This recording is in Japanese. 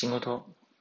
仕事。